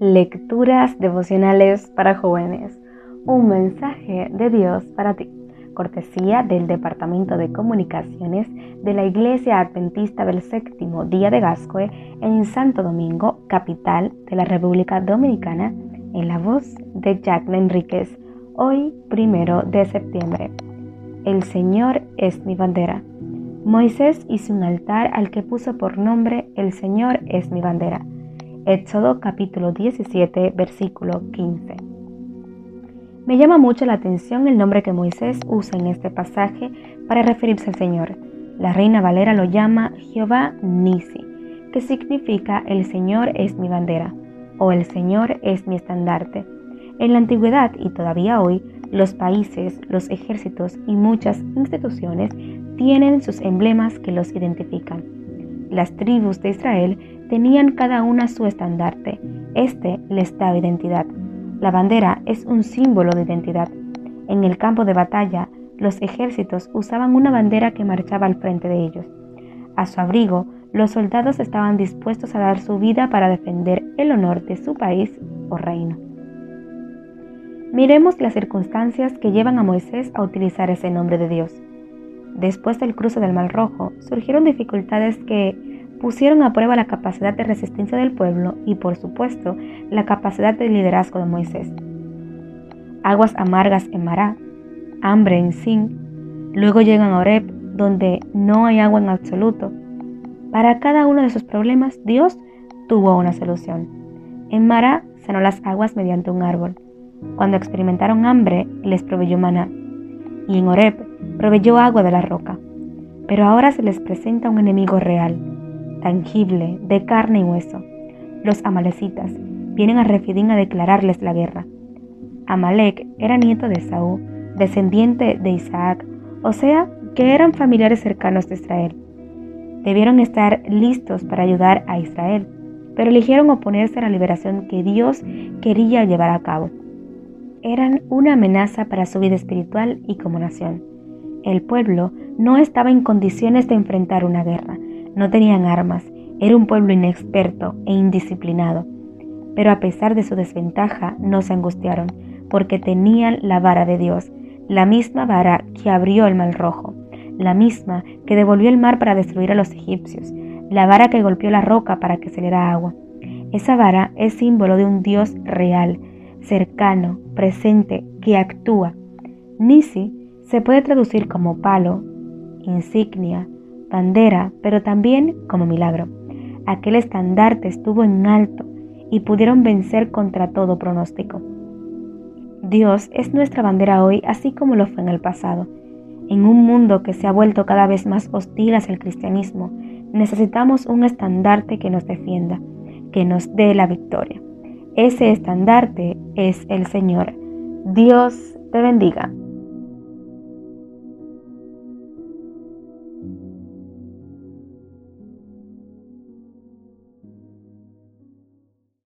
Lecturas devocionales para jóvenes. Un mensaje de Dios para ti. Cortesía del Departamento de Comunicaciones de la Iglesia Adventista del Séptimo Día de Gascue en Santo Domingo, capital de la República Dominicana, en la voz de Jack Enríquez, hoy primero de septiembre. El Señor es mi bandera. Moisés hizo un altar al que puso por nombre El Señor es mi bandera. Éxodo capítulo 17, versículo 15. Me llama mucho la atención el nombre que Moisés usa en este pasaje para referirse al Señor. La reina Valera lo llama Jehová Nisi, que significa el Señor es mi bandera o el Señor es mi estandarte. En la antigüedad y todavía hoy, los países, los ejércitos y muchas instituciones tienen sus emblemas que los identifican. Las tribus de Israel tenían cada una su estandarte. Este les daba identidad. La bandera es un símbolo de identidad. En el campo de batalla, los ejércitos usaban una bandera que marchaba al frente de ellos. A su abrigo, los soldados estaban dispuestos a dar su vida para defender el honor de su país o reino. Miremos las circunstancias que llevan a Moisés a utilizar ese nombre de Dios. Después del cruce del Mar Rojo, surgieron dificultades que pusieron a prueba la capacidad de resistencia del pueblo y por supuesto la capacidad de liderazgo de Moisés. Aguas amargas en Mará, hambre en Sin, luego llegan a Oreb, donde no hay agua en absoluto. Para cada uno de esos problemas, Dios tuvo una solución. En Mará sanó las aguas mediante un árbol. Cuando experimentaron hambre, les proveyó maná. Y en Oreb proveyó agua de la roca. Pero ahora se les presenta un enemigo real, tangible, de carne y hueso. Los amalecitas vienen a Refidín a declararles la guerra. Amalek era nieto de Saúl, descendiente de Isaac, o sea, que eran familiares cercanos de Israel. Debieron estar listos para ayudar a Israel, pero eligieron oponerse a la liberación que Dios quería llevar a cabo. Eran una amenaza para su vida espiritual y como nación. El pueblo no estaba en condiciones de enfrentar una guerra, no tenían armas, era un pueblo inexperto e indisciplinado. Pero a pesar de su desventaja, no se angustiaron, porque tenían la vara de Dios, la misma vara que abrió el mar rojo, la misma que devolvió el mar para destruir a los egipcios, la vara que golpeó la roca para que se le diera agua. Esa vara es símbolo de un Dios real, cercano, presente, que actúa. Nisi se puede traducir como palo, insignia, bandera, pero también como milagro. Aquel estandarte estuvo en alto y pudieron vencer contra todo pronóstico. Dios es nuestra bandera hoy así como lo fue en el pasado. En un mundo que se ha vuelto cada vez más hostil hacia el cristianismo, necesitamos un estandarte que nos defienda, que nos dé la victoria. Ese estandarte es el Señor. Dios te bendiga.